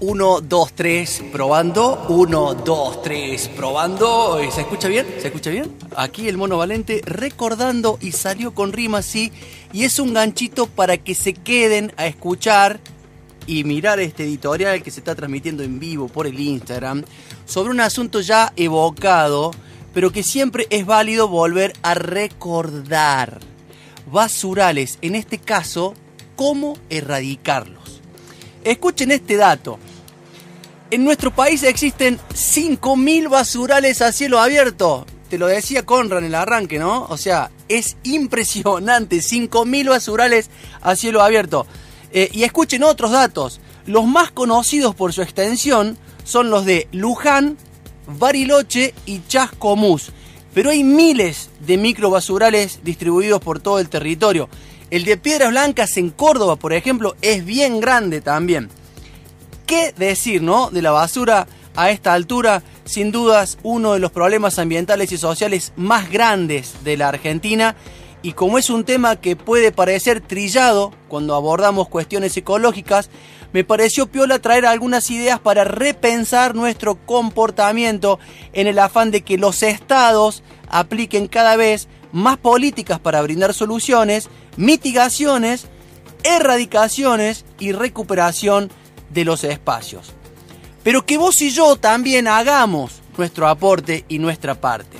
1, 2, 3, probando. 1, 2, 3, probando. ¿Se escucha bien? ¿Se escucha bien? Aquí el mono valente recordando y salió con rima así. Y es un ganchito para que se queden a escuchar y mirar este editorial que se está transmitiendo en vivo por el Instagram sobre un asunto ya evocado, pero que siempre es válido volver a recordar. Basurales, en este caso, cómo erradicarlos. Escuchen este dato. En nuestro país existen 5.000 basurales a cielo abierto. Te lo decía Conran en el arranque, ¿no? O sea, es impresionante. 5.000 basurales a cielo abierto. Eh, y escuchen otros datos. Los más conocidos por su extensión son los de Luján, Bariloche y Chascomús. Pero hay miles de microbasurales distribuidos por todo el territorio. El de Piedras Blancas en Córdoba, por ejemplo, es bien grande también. ¿Qué decir, no? De la basura a esta altura, sin dudas, uno de los problemas ambientales y sociales más grandes de la Argentina. Y como es un tema que puede parecer trillado cuando abordamos cuestiones ecológicas, me pareció piola traer algunas ideas para repensar nuestro comportamiento en el afán de que los estados apliquen cada vez más políticas para brindar soluciones, mitigaciones, erradicaciones y recuperación de los espacios. Pero que vos y yo también hagamos nuestro aporte y nuestra parte.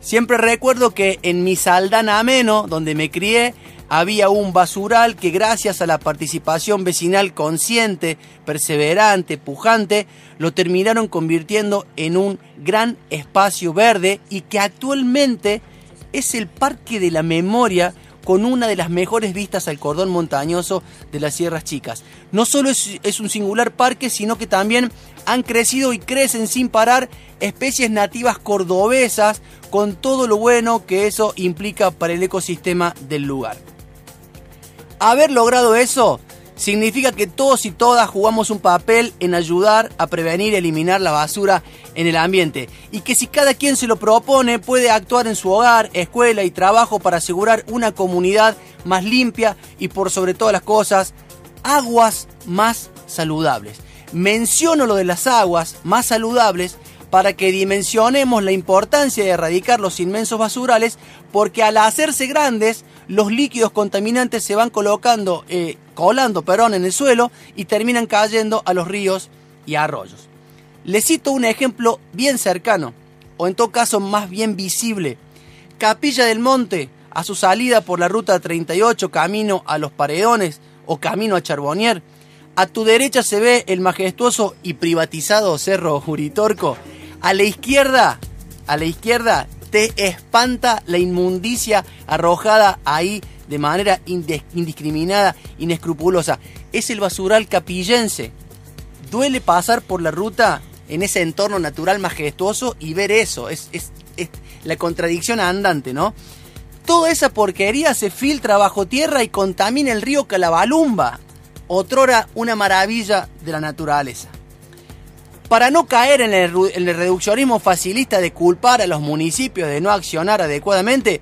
Siempre recuerdo que en mi Saldana Ameno, donde me crié, había un basural que gracias a la participación vecinal consciente, perseverante, pujante, lo terminaron convirtiendo en un gran espacio verde y que actualmente es el Parque de la Memoria con una de las mejores vistas al cordón montañoso de las Sierras Chicas. No solo es, un singular parque, sino que también han crecido y crecen sin parar especies nativas cordobesas con todo lo bueno que eso implica para el ecosistema del lugar. Haber logrado eso significa que todos y todas jugamos un papel en ayudar a prevenir y eliminar la basura en el ambiente y que si cada quien se lo propone puede actuar en su hogar, escuela y trabajo para asegurar una comunidad más limpia y por sobre todas las cosas, aguas más saludables. Menciono lo de las aguas más saludables para que dimensionemos la importancia de erradicar los inmensos basurales porque al hacerse grandes los líquidos contaminantes se van colocando, eh, colando perdón, en el suelo y terminan cayendo a los ríos y arroyos. Les cito un ejemplo bien cercano, o en todo caso más bien visible. Capilla del Monte, a su salida por la ruta 38 camino a Los Paredones o camino a Charbonnier, a tu derecha se ve el majestuoso y privatizado Cerro Juritorco. A la izquierda, a la izquierda te espanta la inmundicia arrojada ahí de manera indiscriminada, inescrupulosa. Es el basural capillense. Duele pasar por la ruta en ese entorno natural majestuoso y ver eso. Es, es, la contradicción andante, ¿no? Toda esa porquería se filtra bajo tierra y contamina el río Calabalumba, otrora una maravilla de la naturaleza. Para no caer en el, en el reduccionismo facilista de culpar a los municipios de no accionar adecuadamente,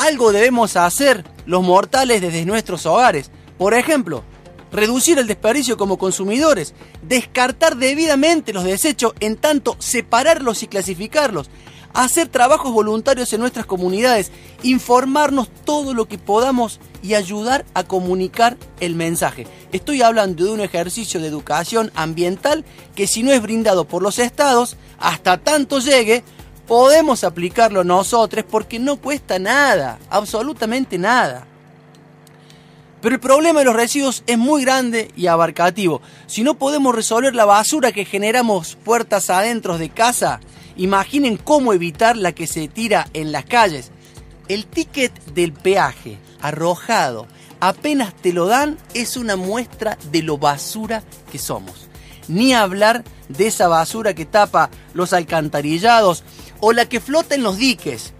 algo debemos hacer los mortales desde nuestros hogares. Por ejemplo, reducir el desperdicio como consumidores, descartar debidamente los desechos, en tanto separarlos y clasificarlos, hacer trabajos voluntarios en nuestras comunidades, informarnos todo lo que podamos y ayudar a comunicar el mensaje. Estoy hablando de un ejercicio de educación ambiental que si no es brindado por los estados, hasta tanto llegue, podemos aplicarlo nosotros porque no cuesta nada, absolutamente nada. Pero el problema de los residuos es muy grande y abarcativo. Si no podemos resolver la basura que generamos puertas adentro de casa, imaginen cómo evitar la que se tira en las calles. El ticket del peaje arrojado, apenas te lo dan, es una muestra de lo basura que somos. Ni hablar de esa basura que tapa los alcantarillados o la que flota en los diques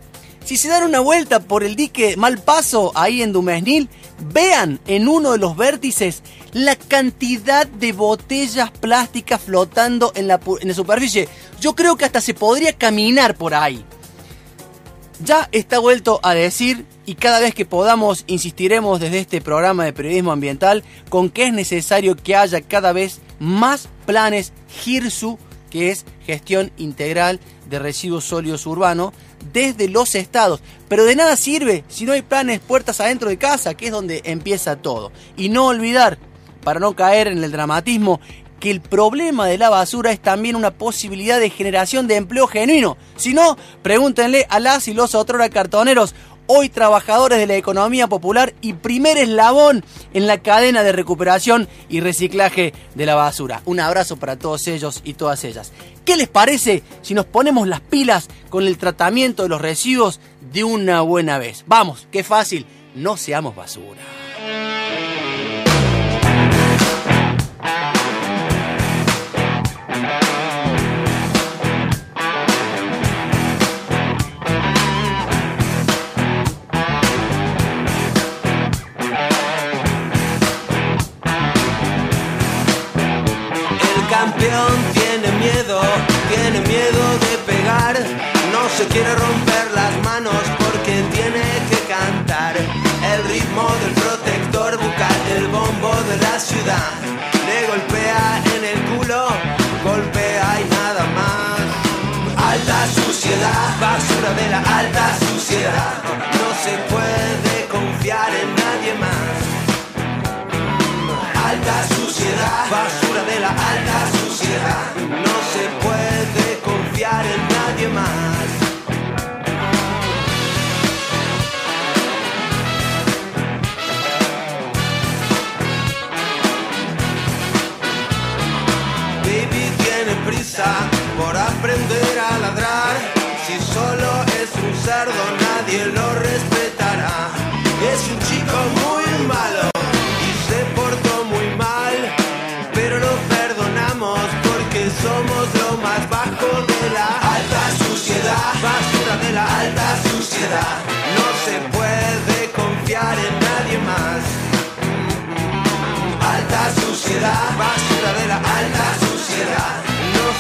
Si se dan una vuelta por el dique Malpaso, ahí en Dumesnil, vean en uno de los vértices la cantidad de botellas plásticas flotando en la, en la superficie. Yo creo que hasta se podría caminar por ahí. Ya está vuelto a decir y cada vez que podamos insistiremos desde este programa de periodismo ambiental con que es necesario que haya cada vez más planes GIRSU, que es gestión integral de residuos sólidos urbanos, desde los estados. Pero de nada sirve si no hay planes puertas adentro de casa, que es donde empieza todo. Y no olvidar, para no caer en el dramatismo, que el problema de la basura es también una posibilidad de generación de empleo genuino. Si no, pregúntenle a las y los otros cartoneros, hoy trabajadores de la economía popular y primer eslabón en la cadena de recuperación y reciclaje de la basura. Un abrazo para todos ellos y todas ellas. ¿Qué les parece si nos ponemos las pilas con el tratamiento de los residuos de una buena vez? Vamos, qué fácil, no seamos basura. Romper las manos porque tiene que cantar el ritmo del protector bucal del bombo de la ciudad. Le golpea en el culo, golpea y nada más. Alta suciedad, basura de la alta suciedad. No se puede por aprender a ladrar. Si solo es un cerdo, nadie lo respetará. Es un chico muy malo y se portó muy mal, pero lo perdonamos porque somos lo más bajo de la alta suciedad, basura de la alta suciedad. No se puede confiar en nadie más. Alta suciedad, basura de la alta suciedad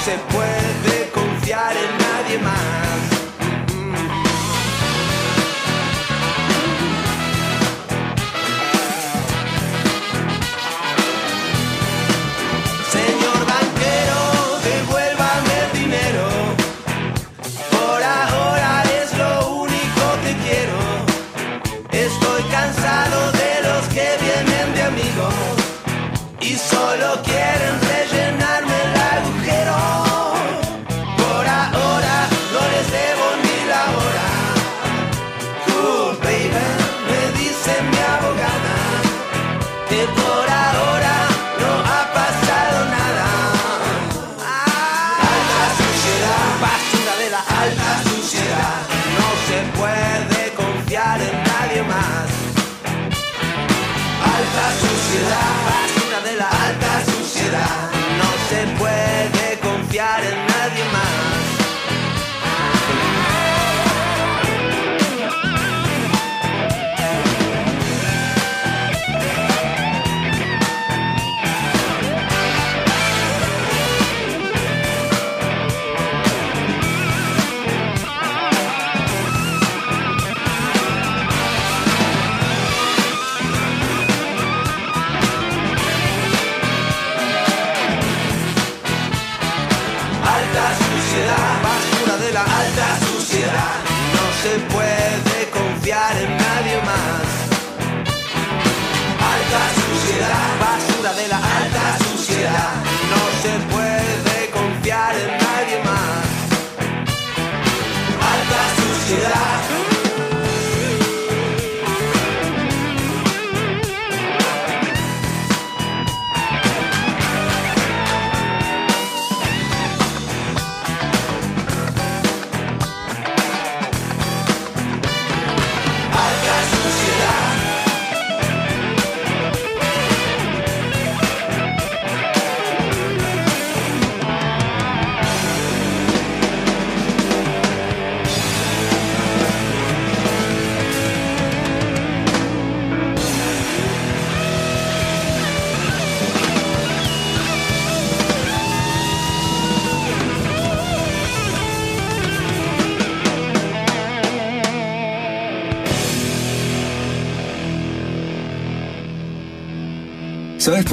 se puede confiar en nadie más. Señor banquero, puede ¿Sabes?